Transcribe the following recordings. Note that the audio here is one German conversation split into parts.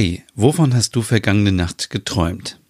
Hey, wovon hast du vergangene Nacht geträumt?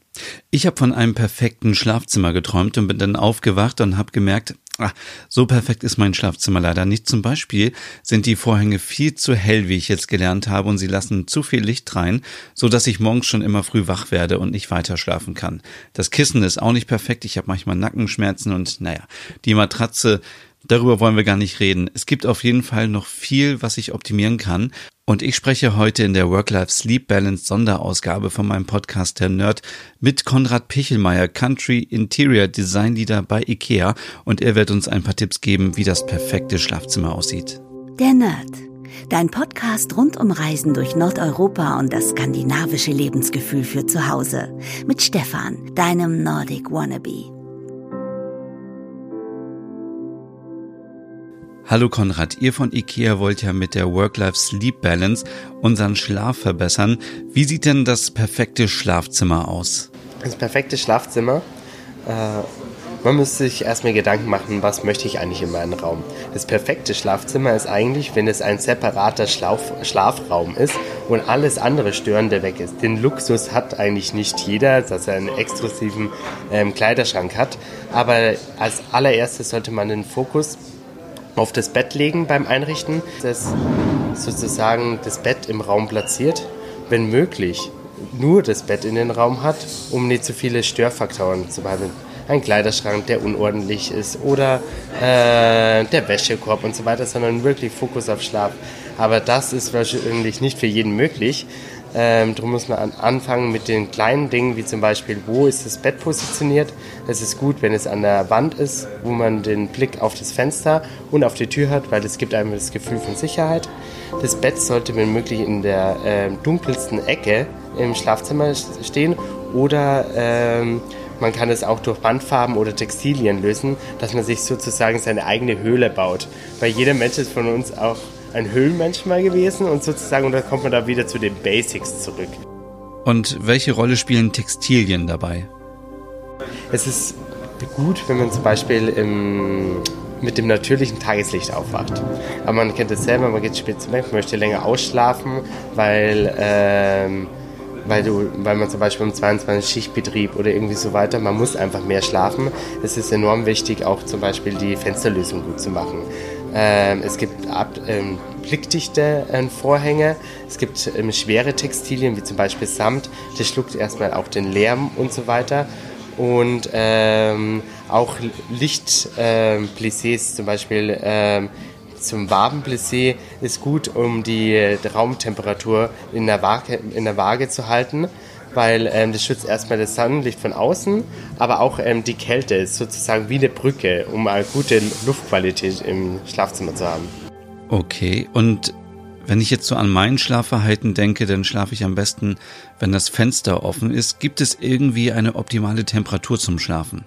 Ich habe von einem perfekten Schlafzimmer geträumt und bin dann aufgewacht und habe gemerkt, ach, so perfekt ist mein Schlafzimmer leider nicht. Zum Beispiel sind die Vorhänge viel zu hell, wie ich jetzt gelernt habe, und sie lassen zu viel Licht rein, so dass ich morgens schon immer früh wach werde und nicht weiter schlafen kann. Das Kissen ist auch nicht perfekt. Ich habe manchmal Nackenschmerzen und naja, die Matratze Darüber wollen wir gar nicht reden. Es gibt auf jeden Fall noch viel, was ich optimieren kann. Und ich spreche heute in der Work-Life-Sleep Balance Sonderausgabe von meinem Podcast Der Nerd mit Konrad Pichelmeier, Country Interior Design Leader bei IKEA. Und er wird uns ein paar Tipps geben, wie das perfekte Schlafzimmer aussieht. Der Nerd. Dein Podcast rund um Reisen durch Nordeuropa und das skandinavische Lebensgefühl für zu Hause. Mit Stefan, deinem Nordic Wannabe. Hallo Konrad, ihr von IKEA wollt ja mit der Work-Life-Sleep-Balance unseren Schlaf verbessern. Wie sieht denn das perfekte Schlafzimmer aus? Das perfekte Schlafzimmer, äh, man müsste sich erstmal Gedanken machen, was möchte ich eigentlich in meinem Raum. Das perfekte Schlafzimmer ist eigentlich, wenn es ein separater Schlaf Schlafraum ist und alles andere Störende weg ist. Den Luxus hat eigentlich nicht jeder, dass er einen exklusiven ähm, Kleiderschrank hat. Aber als allererstes sollte man den Fokus auf das Bett legen beim Einrichten, das sozusagen das Bett im Raum platziert, wenn möglich nur das Bett in den Raum hat, um nicht zu viele Störfaktoren zu behandeln. Ein Kleiderschrank, der unordentlich ist oder äh, der Wäschekorb und so weiter, sondern wirklich Fokus auf Schlaf. Aber das ist wahrscheinlich nicht für jeden möglich. Ähm, darum muss man anfangen mit den kleinen Dingen, wie zum Beispiel, wo ist das Bett positioniert. Es ist gut, wenn es an der Wand ist, wo man den Blick auf das Fenster und auf die Tür hat, weil es gibt einem das Gefühl von Sicherheit. Das Bett sollte, wenn möglich, in der äh, dunkelsten Ecke im Schlafzimmer stehen oder ähm, man kann es auch durch Bandfarben oder Textilien lösen, dass man sich sozusagen seine eigene Höhle baut. Weil jeder Mensch ist von uns auch ein Höhlenmensch mal gewesen und sozusagen, und dann kommt man da wieder zu den Basics zurück. Und welche Rolle spielen Textilien dabei? Es ist gut, wenn man zum Beispiel im, mit dem natürlichen Tageslicht aufwacht. Aber man kennt es selber, man geht spät zum Bett, möchte länger ausschlafen, weil, ähm, weil, du, weil man zum Beispiel um 22 Schichtbetrieb oder irgendwie so weiter, man muss einfach mehr schlafen. Es ist enorm wichtig, auch zum Beispiel die Fensterlösung gut zu machen. Ähm, es gibt ab, ähm, blickdichte äh, Vorhänge, es gibt ähm, schwere Textilien wie zum Beispiel Samt, der schluckt erstmal auch den Lärm und so weiter. Und ähm, auch Lichtplissés, zum Beispiel ähm, zum Wabenplissé, ist gut, um die Raumtemperatur in der Waage, in der Waage zu halten weil ähm, das schützt erstmal das Sonnenlicht von außen, aber auch ähm, die Kälte ist sozusagen wie eine Brücke, um eine gute Luftqualität im Schlafzimmer zu haben. Okay, und wenn ich jetzt so an mein Schlafverhalten denke, dann schlafe ich am besten, wenn das Fenster offen ist. Gibt es irgendwie eine optimale Temperatur zum Schlafen?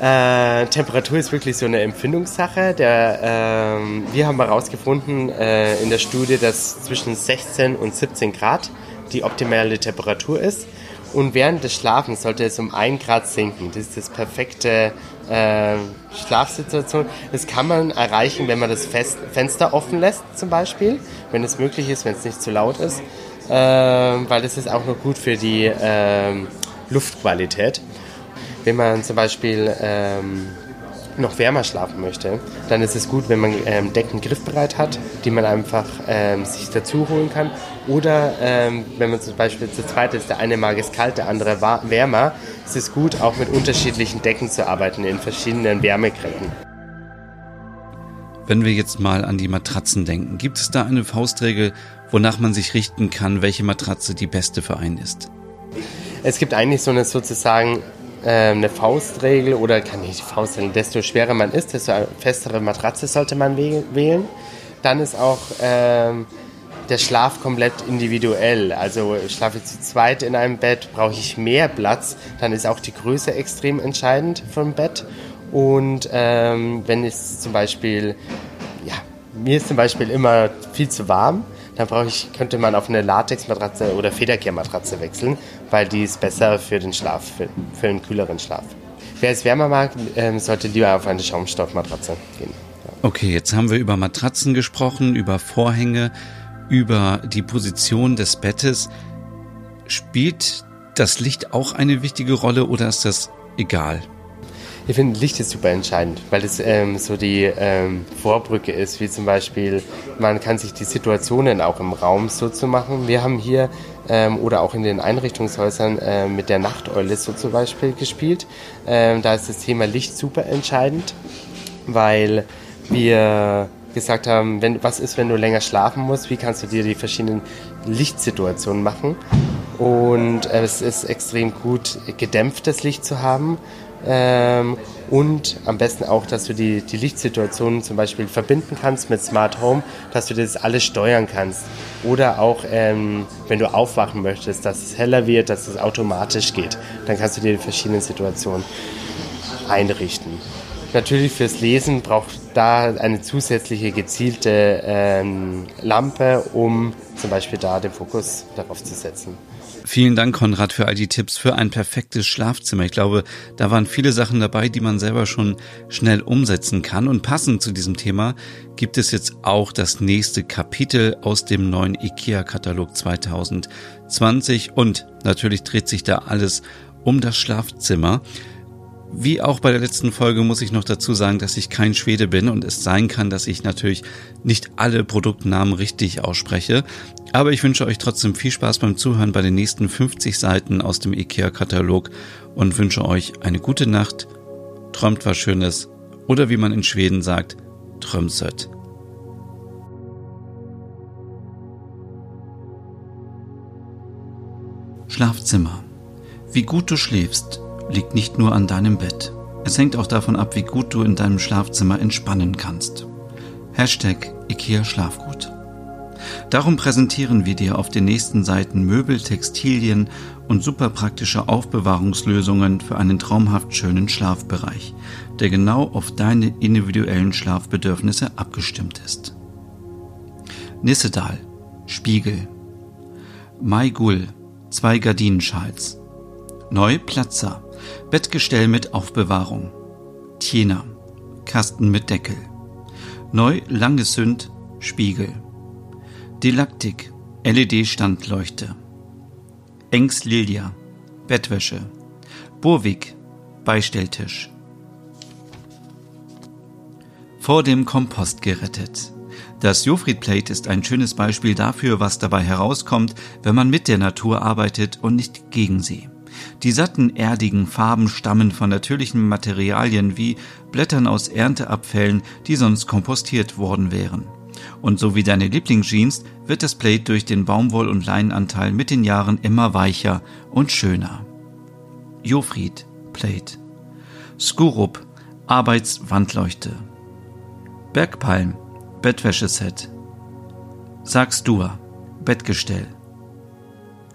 Äh, Temperatur ist wirklich so eine Empfindungssache. Der, äh, wir haben herausgefunden äh, in der Studie, dass zwischen 16 und 17 Grad die optimale Temperatur ist. Und während des Schlafens sollte es um 1 Grad sinken. Das ist das perfekte äh, Schlafsituation. Das kann man erreichen, wenn man das Fest Fenster offen lässt, zum Beispiel, wenn es möglich ist, wenn es nicht zu laut ist, äh, weil das ist auch noch gut für die äh, Luftqualität. Wenn man zum Beispiel ähm, noch wärmer schlafen möchte, dann ist es gut, wenn man ähm, Decken griffbereit hat, die man einfach ähm, sich dazu holen kann. Oder ähm, wenn man zum Beispiel zu zweit ist, der eine mag es kalt, der andere wärmer, ist es gut, auch mit unterschiedlichen Decken zu arbeiten in verschiedenen Wärmegrenden. Wenn wir jetzt mal an die Matratzen denken, gibt es da eine Faustregel, wonach man sich richten kann, welche Matratze die beste für einen ist? Es gibt eigentlich so eine sozusagen eine Faustregel oder kann nicht die Faustregel, desto schwerer man ist, desto festere Matratze sollte man wählen. Dann ist auch ähm, der Schlaf komplett individuell. Also schlafe ich zu zweit in einem Bett, brauche ich mehr Platz, dann ist auch die Größe extrem entscheidend vom Bett. Und ähm, wenn es zum Beispiel, ja, mir ist zum Beispiel immer viel zu warm, dann brauche ich, könnte man auf eine Latexmatratze oder Federkehrmatratze wechseln, weil die ist besser für den Schlaf, für, für einen kühleren Schlaf. Wer es wärmer mag, ähm, sollte lieber auf eine Schaumstoffmatratze gehen. Okay, jetzt haben wir über Matratzen gesprochen, über Vorhänge, über die Position des Bettes. Spielt das Licht auch eine wichtige Rolle oder ist das egal? Ich finde, Licht ist super entscheidend, weil es ähm, so die ähm, Vorbrücke ist, wie zum Beispiel, man kann sich die Situationen auch im Raum so zu machen. Wir haben hier ähm, oder auch in den Einrichtungshäusern äh, mit der Nachteule so zum Beispiel gespielt. Ähm, da ist das Thema Licht super entscheidend, weil wir gesagt haben, wenn, was ist, wenn du länger schlafen musst, wie kannst du dir die verschiedenen Lichtsituationen machen. Und es ist extrem gut, gedämpftes Licht zu haben. Ähm, und am besten auch, dass du die, die Lichtsituationen zum Beispiel verbinden kannst mit Smart Home, dass du das alles steuern kannst. Oder auch, ähm, wenn du aufwachen möchtest, dass es heller wird, dass es automatisch geht. Dann kannst du dir die verschiedenen Situationen einrichten. Natürlich fürs Lesen braucht da eine zusätzliche gezielte ähm, Lampe, um zum Beispiel da den Fokus darauf zu setzen. Vielen Dank, Konrad, für all die Tipps für ein perfektes Schlafzimmer. Ich glaube, da waren viele Sachen dabei, die man selber schon schnell umsetzen kann. Und passend zu diesem Thema gibt es jetzt auch das nächste Kapitel aus dem neuen IKEA-Katalog 2020. Und natürlich dreht sich da alles um das Schlafzimmer. Wie auch bei der letzten Folge muss ich noch dazu sagen, dass ich kein Schwede bin und es sein kann, dass ich natürlich nicht alle Produktnamen richtig ausspreche. Aber ich wünsche euch trotzdem viel Spaß beim Zuhören bei den nächsten 50 Seiten aus dem IKEA-Katalog und wünsche euch eine gute Nacht, träumt was Schönes oder wie man in Schweden sagt, trömsöt. Schlafzimmer. Wie gut du schläfst, liegt nicht nur an deinem Bett. Es hängt auch davon ab, wie gut du in deinem Schlafzimmer entspannen kannst. Hashtag IKEA Schlafgut. Darum präsentieren wir dir auf den nächsten Seiten Möbel, Textilien und super praktische Aufbewahrungslösungen für einen traumhaft schönen Schlafbereich, der genau auf deine individuellen Schlafbedürfnisse abgestimmt ist. Nissedal, Spiegel, Maigul, zwei Gardinenschals, Neu Platzer, Bettgestell mit Aufbewahrung. Tjena, Kasten mit Deckel. Neu Langesünd, Spiegel. Delaktik, LED-Standleuchte. Engs Lilia, Bettwäsche. Burwig, Beistelltisch. Vor dem Kompost gerettet. Das Jofried Plate ist ein schönes Beispiel dafür, was dabei herauskommt, wenn man mit der Natur arbeitet und nicht gegen sie. Die satten, erdigen Farben stammen von natürlichen Materialien wie Blättern aus Ernteabfällen, die sonst kompostiert worden wären. Und so wie deine Lieblingsjeans wird das Plate durch den Baumwoll- und Leinenanteil mit den Jahren immer weicher und schöner. Jofried Plate. Skurup Arbeitswandleuchte. Bergpalm Bettwäscheset. Sagstua Bettgestell.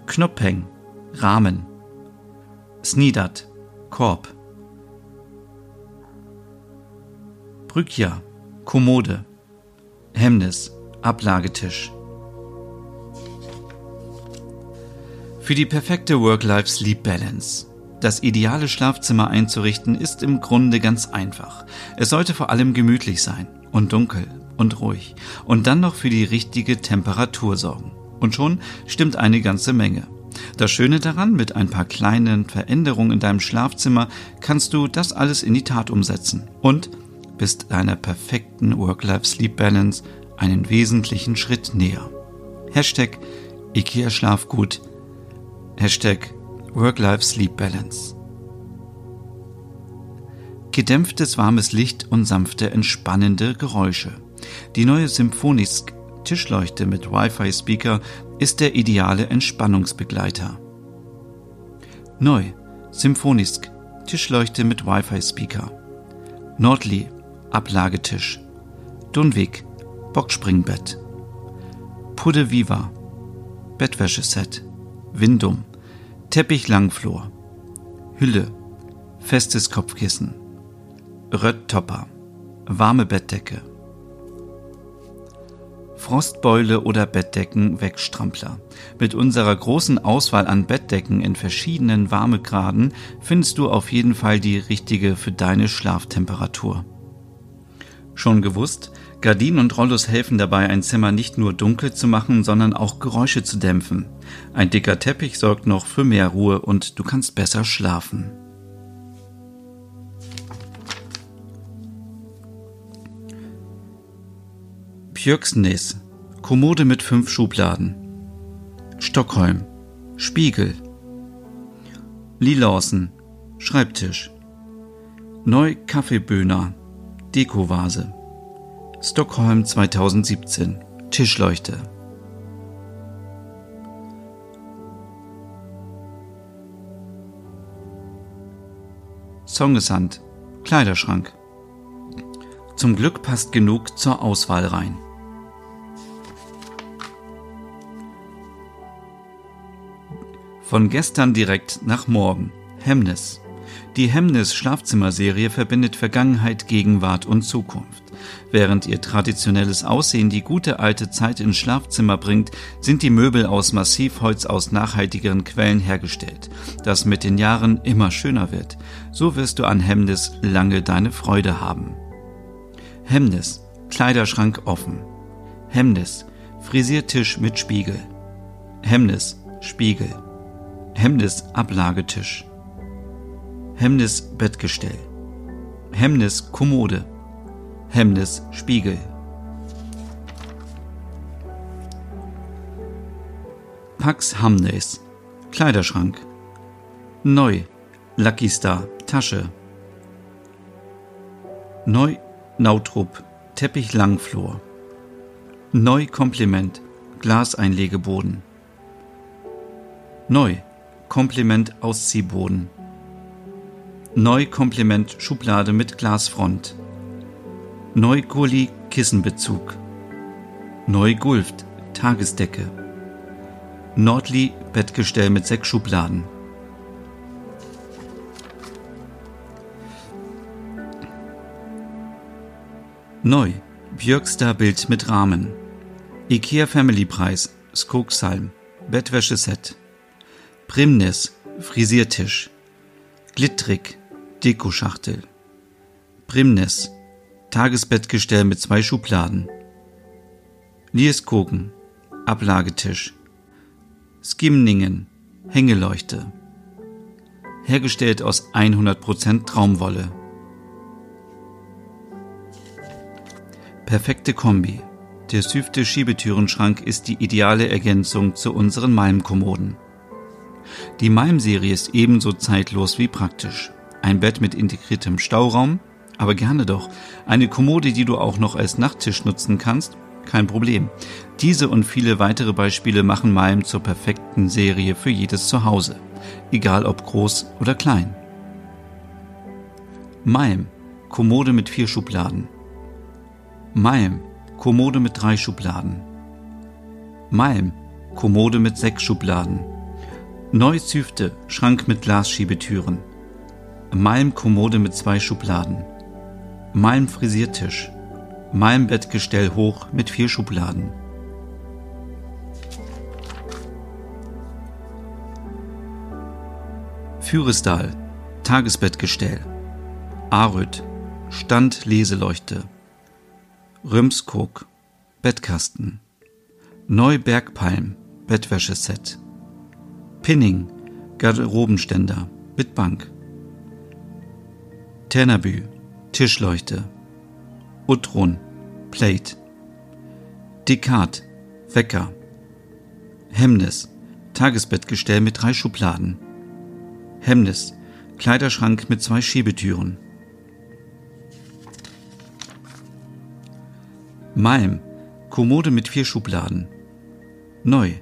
Knoppeng Rahmen Snidat, Korb. Brückja, Kommode. Hemnis, Ablagetisch. Für die perfekte Work-Life-Sleep-Balance. Das ideale Schlafzimmer einzurichten ist im Grunde ganz einfach. Es sollte vor allem gemütlich sein und dunkel und ruhig und dann noch für die richtige Temperatur sorgen. Und schon stimmt eine ganze Menge. Das Schöne daran, mit ein paar kleinen Veränderungen in deinem Schlafzimmer kannst du das alles in die Tat umsetzen und bist deiner perfekten Work-Life-Sleep-Balance einen wesentlichen Schritt näher. Hashtag IKEA Schlafgut. Hashtag Work-Life-Sleep-Balance. Gedämpftes warmes Licht und sanfte entspannende Geräusche. Die neue Symphonisk Tischleuchte mit Wi-Fi-Speaker ist der ideale Entspannungsbegleiter. Neu Symphonisk Tischleuchte mit Wi-Fi-Speaker. Nordli Ablagetisch. Dunwig Bockspringbett. Pude Viva Bettwäscheset. Windum Teppich Langflor. Hülle Festes Kopfkissen. Röttopper Warme Bettdecke. Frostbeule oder Bettdecken Wegstrampler. Mit unserer großen Auswahl an Bettdecken in verschiedenen Warmegraden findest du auf jeden Fall die richtige für deine Schlaftemperatur. Schon gewusst? Gardinen und Rollos helfen dabei, ein Zimmer nicht nur dunkel zu machen, sondern auch Geräusche zu dämpfen. Ein dicker Teppich sorgt noch für mehr Ruhe und du kannst besser schlafen. Björksnäs, Kommode mit fünf Schubladen. Stockholm, Spiegel. Lee Lawson, Schreibtisch. Neu Kaffeeböhner, Dekovase. Stockholm 2017, Tischleuchte. Songesand, Kleiderschrank. Zum Glück passt genug zur Auswahl rein. Von gestern direkt nach morgen. Hemnes. Die Hemnes Schlafzimmerserie verbindet Vergangenheit, Gegenwart und Zukunft. Während ihr traditionelles Aussehen die gute alte Zeit ins Schlafzimmer bringt, sind die Möbel aus Massivholz aus nachhaltigeren Quellen hergestellt, das mit den Jahren immer schöner wird. So wirst du an Hemnes lange deine Freude haben. Hemnes Kleiderschrank offen. Hemnes Frisiertisch mit Spiegel. Hemnes Spiegel. Hemnis Ablagetisch, Hemnis Bettgestell, Hemnis Kommode, Hemnis Spiegel. Pax Hamnes Kleiderschrank, Neu. Lucky Star. Tasche, Neu. Nautrup. Teppich Langflor, Neu Kompliment. Glaseinlegeboden, Neu Kompliment Ausziehboden. Neu Kompliment Schublade mit Glasfront. Neu Gulli Kissenbezug. Neu Gulft Tagesdecke. Nordli Bettgestell mit sechs Schubladen. Neu Björkster Bild mit Rahmen. IKEA Family Preis Skogshalm Bettwäscheset Primnis, Frisiertisch. Glittrig, Dekoschachtel. Primnis, Tagesbettgestell mit zwei Schubladen. Lieskogen, Ablagetisch. Skimningen, Hängeleuchte. Hergestellt aus 100% Traumwolle. Perfekte Kombi. Der süfte Schiebetürenschrank ist die ideale Ergänzung zu unseren Malmkommoden. Die Malm-Serie ist ebenso zeitlos wie praktisch. Ein Bett mit integriertem Stauraum, aber gerne doch. Eine Kommode, die du auch noch als Nachttisch nutzen kannst, kein Problem. Diese und viele weitere Beispiele machen Malm zur perfekten Serie für jedes Zuhause, egal ob groß oder klein. Malm, Kommode mit vier Schubladen. Malm, Kommode mit drei Schubladen. Malm, Kommode mit sechs Schubladen. Neu Züfte, Schrank mit Glasschiebetüren. Malm-Kommode mit zwei Schubladen. Malm-Frisiertisch. Malm-Bettgestell hoch mit vier Schubladen. Fürestal, Tagesbettgestell. Aröd, Stand Leseleuchte. Römskog, Bettkasten. Neubergpalm, Bettwäscheset. Pinning, Garderobenständer mit Bank. Ternabü, Tischleuchte. Utron, Plate. Dekat, Wecker. Hemnes, Tagesbettgestell mit drei Schubladen. Hemnes, Kleiderschrank mit zwei Schiebetüren. Malm, Kommode mit vier Schubladen. Neu,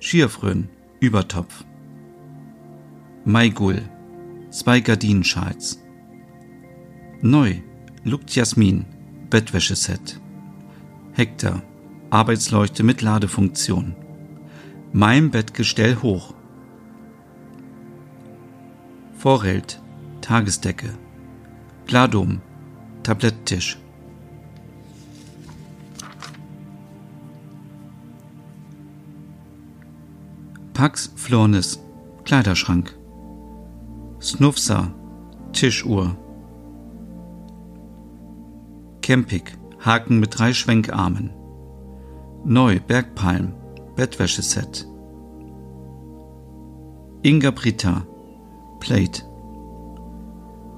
Schierfrön, Übertopf. Maigul, zwei Gardinenschals. Neu, Lukt Jasmin, Bettwäscheset. Hektar, Arbeitsleuchte mit Ladefunktion. Mein Bettgestell hoch. Vorheld, Tagesdecke. Gladum, Tabletttisch. Pax Flornis, Kleiderschrank. Snufsa, Tischuhr. Kempik, Haken mit drei Schwenkarmen. Neu Bergpalm, Bettwäscheset. Inga Brita, Plate.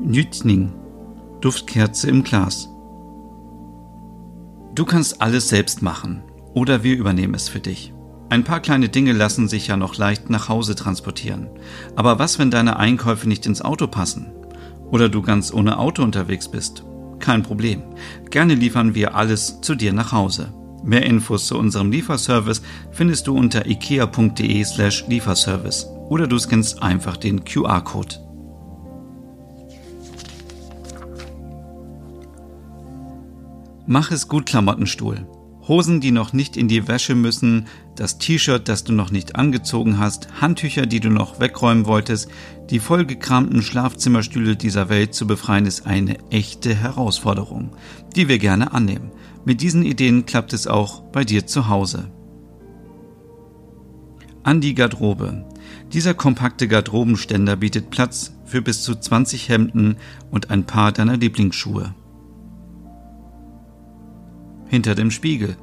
Nütning, Duftkerze im Glas. Du kannst alles selbst machen oder wir übernehmen es für dich. Ein paar kleine Dinge lassen sich ja noch leicht nach Hause transportieren. Aber was, wenn deine Einkäufe nicht ins Auto passen? Oder du ganz ohne Auto unterwegs bist? Kein Problem. Gerne liefern wir alles zu dir nach Hause. Mehr Infos zu unserem Lieferservice findest du unter ikea.de slash Lieferservice oder du scannst einfach den QR-Code. Mach es gut, Klamottenstuhl. Hosen, die noch nicht in die Wäsche müssen, das T-Shirt, das du noch nicht angezogen hast, Handtücher, die du noch wegräumen wolltest, die vollgekramten Schlafzimmerstühle dieser Welt zu befreien, ist eine echte Herausforderung, die wir gerne annehmen. Mit diesen Ideen klappt es auch bei dir zu Hause. An die Garderobe. Dieser kompakte Garderobenständer bietet Platz für bis zu 20 Hemden und ein paar deiner Lieblingsschuhe hinter dem Spiegel.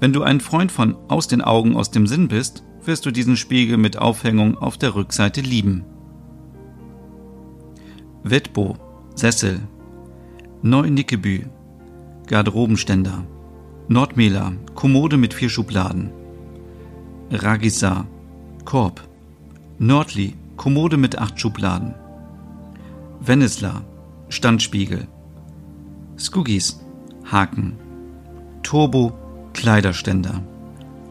Wenn du ein Freund von aus den Augen, aus dem Sinn bist, wirst du diesen Spiegel mit Aufhängung auf der Rückseite lieben. Wettbo, Sessel, Neu-Nickebü, Garderobenständer, Nordmela, Kommode mit vier Schubladen, Ragisa, Korb, Nordli, Kommode mit acht Schubladen, Vennesla, Standspiegel, Skugis, Haken, Turbo Kleiderständer.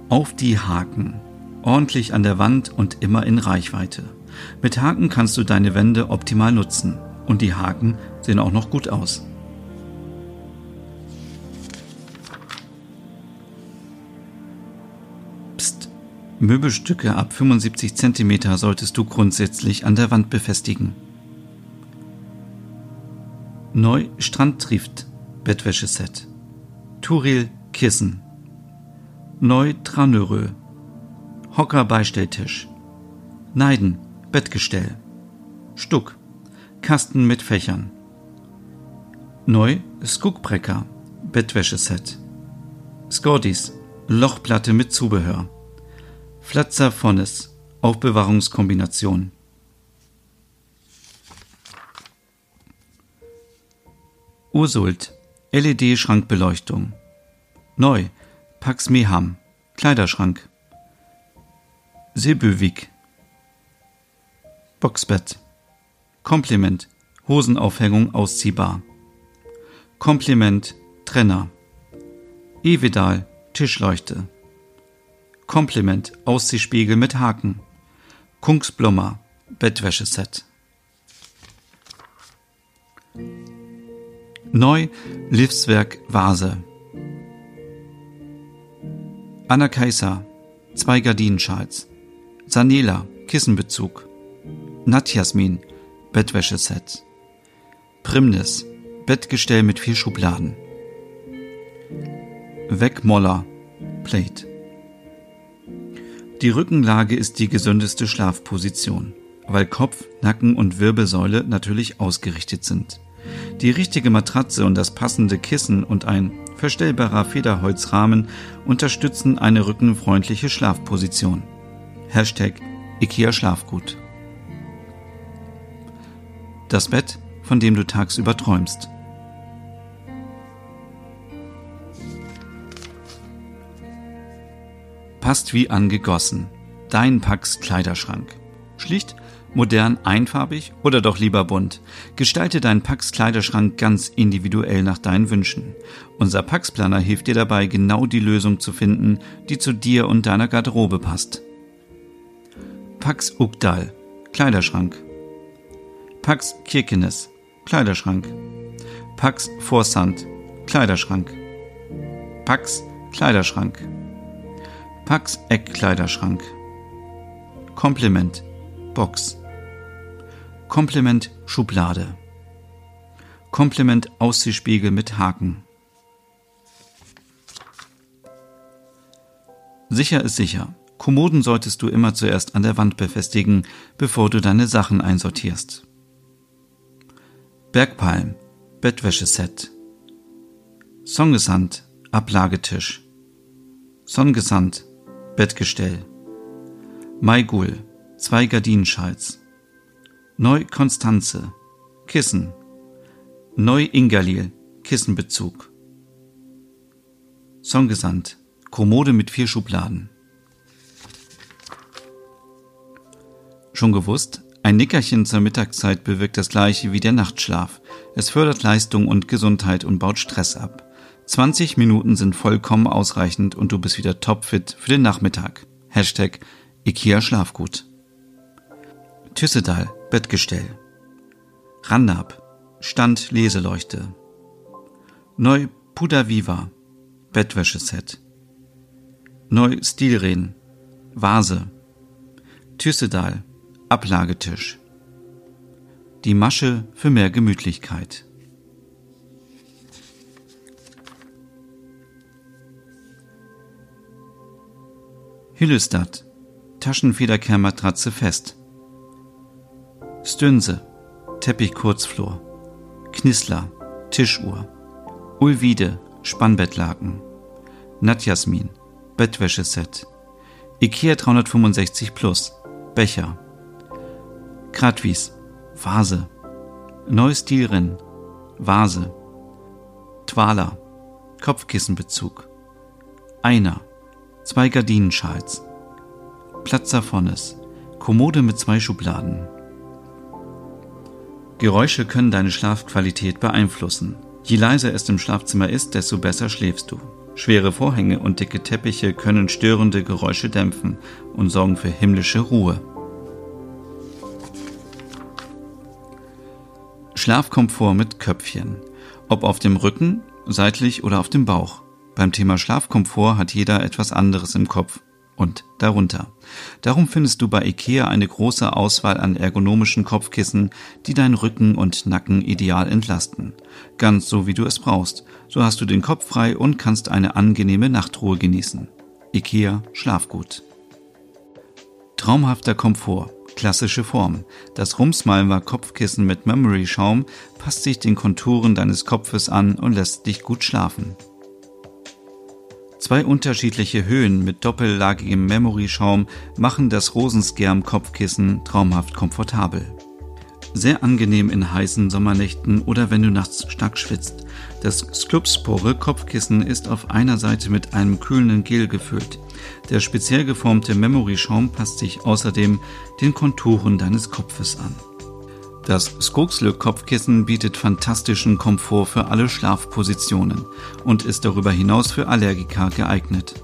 Auf die Haken. Ordentlich an der Wand und immer in Reichweite. Mit Haken kannst du deine Wände optimal nutzen. Und die Haken sehen auch noch gut aus. Psst. Möbelstücke ab 75 cm solltest du grundsätzlich an der Wand befestigen. Neu Strandtrift Bettwäscheset. Turil Kissen. Neu Tranörö. Hocker Beistelltisch. Neiden Bettgestell. Stuck. Kasten mit Fächern. Neu Skugbrecker Bettwäscheset. Skordis Lochplatte mit Zubehör. Flatzer Fonnes Aufbewahrungskombination. Ursult LED-Schrankbeleuchtung. Neu. Pax Meham. Kleiderschrank. Sebövik. Boxbett. Kompliment. Hosenaufhängung ausziehbar. Kompliment. Trenner. Evedal. Tischleuchte. Kompliment. Ausziehspiegel mit Haken. Kunksblommer. Bettwäscheset. Neu Livswerk Vase. Anna Kaiser, zwei Gardinenschals. Sanela, Kissenbezug. Natjasmin, Bettwäscheset. Primnis, Bettgestell mit vier Schubladen. Wegmoller, Plate. Die Rückenlage ist die gesündeste Schlafposition, weil Kopf, Nacken und Wirbelsäule natürlich ausgerichtet sind. Die richtige Matratze und das passende Kissen und ein verstellbarer Federholzrahmen unterstützen eine rückenfreundliche Schlafposition. Hashtag IKEA Schlafgut. Das Bett, von dem du tagsüber träumst. Passt wie angegossen. Dein Pax Kleiderschrank. Schlicht Modern, einfarbig oder doch lieber bunt? Gestalte deinen Pax Kleiderschrank ganz individuell nach deinen Wünschen. Unser Pax Planer hilft dir dabei, genau die Lösung zu finden, die zu dir und deiner Garderobe passt. Pax Ugdal Kleiderschrank. Pax Kirkenes Kleiderschrank. Pax Forsand Kleiderschrank. Pax Kleiderschrank. Pax Eckkleiderschrank. Kompliment Box. Komplement Schublade. Komplement Aussehspiegel mit Haken. Sicher ist sicher. Kommoden solltest du immer zuerst an der Wand befestigen, bevor du deine Sachen einsortierst. Bergpalm, Bettwäscheset. Sonnengesand, Ablagetisch. Sonnengesand, Bettgestell. Maigul, zwei Gardinenschals. Neu Konstanze, Kissen. Neu Ingalil, Kissenbezug. Sonnengesand, Kommode mit vier Schubladen. Schon gewusst? Ein Nickerchen zur Mittagszeit bewirkt das gleiche wie der Nachtschlaf. Es fördert Leistung und Gesundheit und baut Stress ab. 20 Minuten sind vollkommen ausreichend und du bist wieder topfit für den Nachmittag. Hashtag IKEA Schlafgut. Tüssedal, Bettgestell. Randab, Stand Leseleuchte. Neu Puda Viva, Bettwäscheset. Neu Stilren, Vase. Tüssedal, Ablagetisch. Die Masche für mehr Gemütlichkeit. Hillestadt, Taschenfederkehrmatratze fest. Stünse, Teppich Kurzflor. Knissler, Tischuhr. Ulvide, Spannbettlaken. Natjasmin, Bettwäscheset. Ikea 365 Plus, Becher. Kratwis, Vase. Neustilren, Vase. Twala, Kopfkissenbezug. Einer, zwei Gardinenschals. Platzerfonnes, Kommode mit zwei Schubladen. Geräusche können deine Schlafqualität beeinflussen. Je leiser es im Schlafzimmer ist, desto besser schläfst du. Schwere Vorhänge und dicke Teppiche können störende Geräusche dämpfen und sorgen für himmlische Ruhe. Schlafkomfort mit Köpfchen. Ob auf dem Rücken, seitlich oder auf dem Bauch. Beim Thema Schlafkomfort hat jeder etwas anderes im Kopf und darunter. Darum findest du bei IKEA eine große Auswahl an ergonomischen Kopfkissen, die deinen Rücken und Nacken ideal entlasten. Ganz so wie du es brauchst. So hast du den Kopf frei und kannst eine angenehme Nachtruhe genießen. IKEA Schlafgut. Traumhafter Komfort Klassische Form. Das Rumsmalmer Kopfkissen mit Memory Schaum passt sich den Konturen deines Kopfes an und lässt dich gut schlafen. Zwei unterschiedliche Höhen mit doppellagigem Memory-Schaum machen das Rosenskerm-Kopfkissen traumhaft komfortabel. Sehr angenehm in heißen Sommernächten oder wenn du nachts stark schwitzt. Das Sklupspore Kopfkissen ist auf einer Seite mit einem kühlenden Gel gefüllt. Der speziell geformte Memory-Schaum passt sich außerdem den Konturen deines Kopfes an. Das Skogslö Kopfkissen bietet fantastischen Komfort für alle Schlafpositionen und ist darüber hinaus für Allergiker geeignet.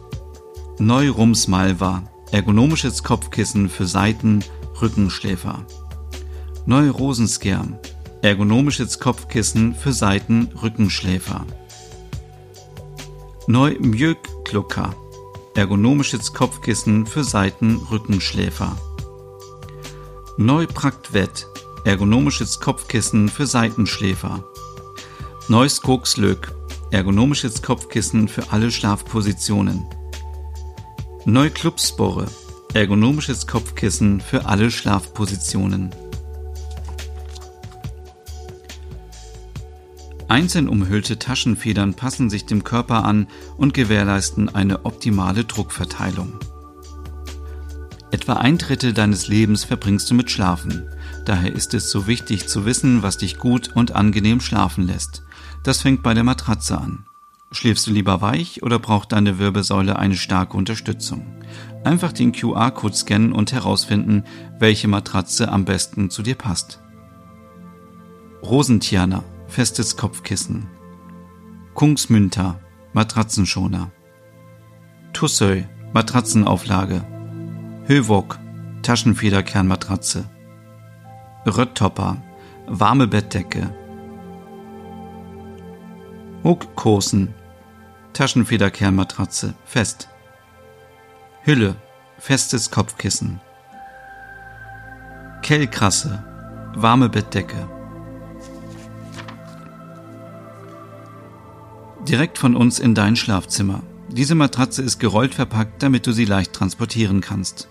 Neurums Malva ergonomisches Kopfkissen für Seiten, Rückenschläfer. Neu Rosenskerm ergonomisches Kopfkissen für Seiten, Rückenschläfer. Neu Mjög Klucker ergonomisches Kopfkissen für Seiten, Rückenschläfer. Neu Praktvet ergonomisches Kopfkissen für Seitenschläfer. Neues Kokslök, ergonomisches Kopfkissen für alle Schlafpositionen. Neu Clubspore, ergonomisches Kopfkissen für alle Schlafpositionen. Einzeln umhüllte Taschenfedern passen sich dem Körper an und gewährleisten eine optimale Druckverteilung. Etwa ein Drittel deines Lebens verbringst du mit Schlafen. Daher ist es so wichtig zu wissen, was dich gut und angenehm schlafen lässt. Das fängt bei der Matratze an. Schläfst du lieber weich oder braucht deine Wirbelsäule eine starke Unterstützung? Einfach den QR-Code scannen und herausfinden, welche Matratze am besten zu dir passt. Rosentiana, festes Kopfkissen. Kungsmünter, Matratzenschoner. Tussöy, Matratzenauflage. Hövok, Taschenfederkernmatratze. Röttopper, warme Bettdecke. Huckkosen, Taschenfederkernmatratze, fest. Hülle, festes Kopfkissen. Kellkrasse, warme Bettdecke. Direkt von uns in dein Schlafzimmer. Diese Matratze ist gerollt verpackt, damit du sie leicht transportieren kannst.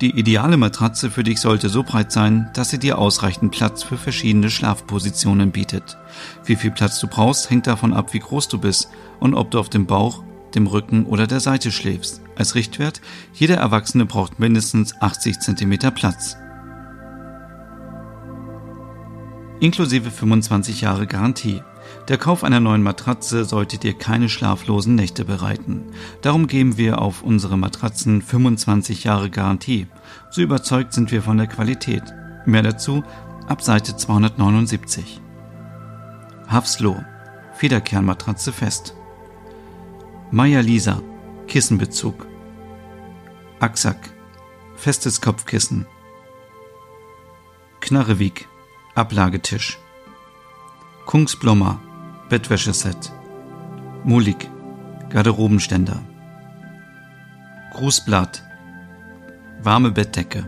Die ideale Matratze für dich sollte so breit sein, dass sie dir ausreichend Platz für verschiedene Schlafpositionen bietet. Wie viel Platz du brauchst, hängt davon ab, wie groß du bist und ob du auf dem Bauch, dem Rücken oder der Seite schläfst. Als Richtwert, jeder Erwachsene braucht mindestens 80 cm Platz. Inklusive 25 Jahre Garantie. Der Kauf einer neuen Matratze sollte dir keine schlaflosen Nächte bereiten. Darum geben wir auf unsere Matratzen 25 Jahre Garantie. So überzeugt sind wir von der Qualität. Mehr dazu ab Seite 279. Hafsloh, Federkernmatratze fest. Maya Lisa, Kissenbezug. Axack, festes Kopfkissen. Knarrewig, Ablagetisch. Kungsblommer, Bettwäscheset. Mulik, Garderobenständer. Grußblatt, warme Bettdecke.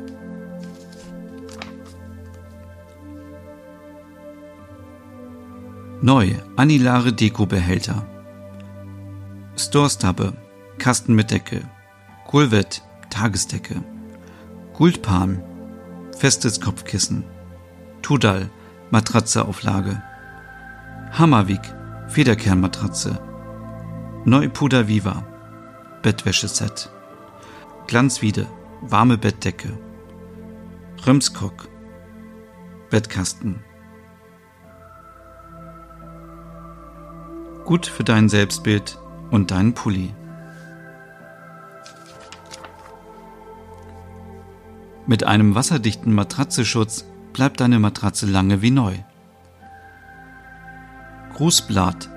Neu, Anilare Dekobehälter. Storstabbe, Kasten mit Decke. Kulvet, Tagesdecke. Guldpalm, festes Kopfkissen. Tudal, Matratzeauflage. Hammerwig, Federkernmatratze. Neupuder Viva, Bettwäscheset. Glanzwiede, warme Bettdecke. Römskog, Bettkasten. Gut für dein Selbstbild und deinen Pulli. Mit einem wasserdichten Matratzeschutz bleibt deine Matratze lange wie neu. Grußblatt,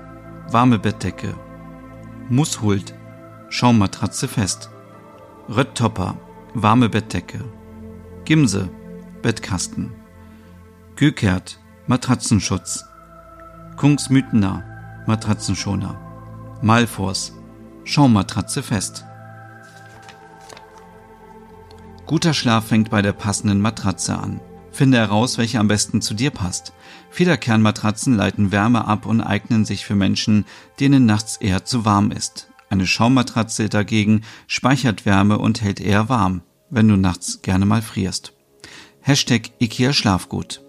warme Bettdecke. Musshult, Schaummatratze fest. Röttopper, warme Bettdecke. Gimse, Bettkasten. Gükert, Matratzenschutz. Kungsmütener, Matratzenschoner. Malfors, Schaummatratze fest. Guter Schlaf fängt bei der passenden Matratze an. Finde heraus, welche am besten zu dir passt. Federkernmatratzen leiten Wärme ab und eignen sich für Menschen, denen nachts eher zu warm ist. Eine Schaummatratze dagegen speichert Wärme und hält eher warm, wenn du nachts gerne mal frierst. Hashtag IKEA Schlafgut.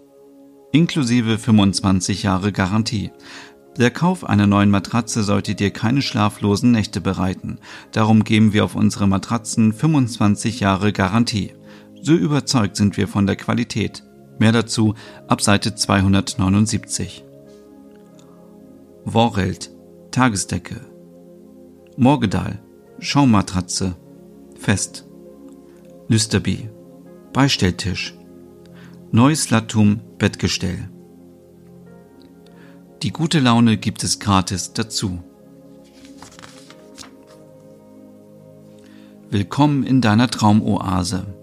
Inklusive 25 Jahre Garantie. Der Kauf einer neuen Matratze sollte dir keine schlaflosen Nächte bereiten. Darum geben wir auf unsere Matratzen 25 Jahre Garantie. So überzeugt sind wir von der Qualität. Mehr dazu ab Seite 279. Worrelt, Tagesdecke. Morgedal, Schaummatratze, Fest. Lüsterby, Beistelltisch. Neues Lattum, Bettgestell. Die gute Laune gibt es gratis dazu. Willkommen in deiner Traumoase.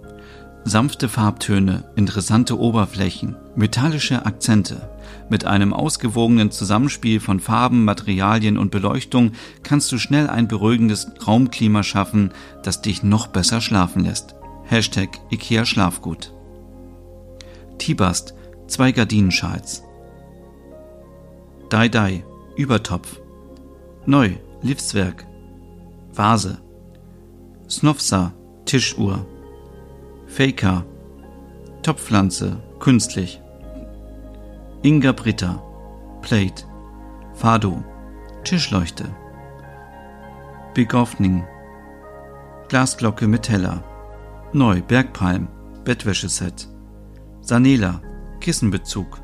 Sanfte Farbtöne, interessante Oberflächen, metallische Akzente. Mit einem ausgewogenen Zusammenspiel von Farben, Materialien und Beleuchtung kannst du schnell ein beruhigendes Raumklima schaffen, das dich noch besser schlafen lässt. Hashtag IKEA Schlafgut. Tibast, zwei Gardinenschals. Dai Dai, Übertopf. Neu, Livswerk. Vase. Snofsa, Tischuhr. Faker, Topfpflanze, künstlich. Inga Britta, Plate, Fado, Tischleuchte. Begofning, Glasglocke mit Teller. Neu, Bergpalm, Bettwäscheset. Sanela, Kissenbezug.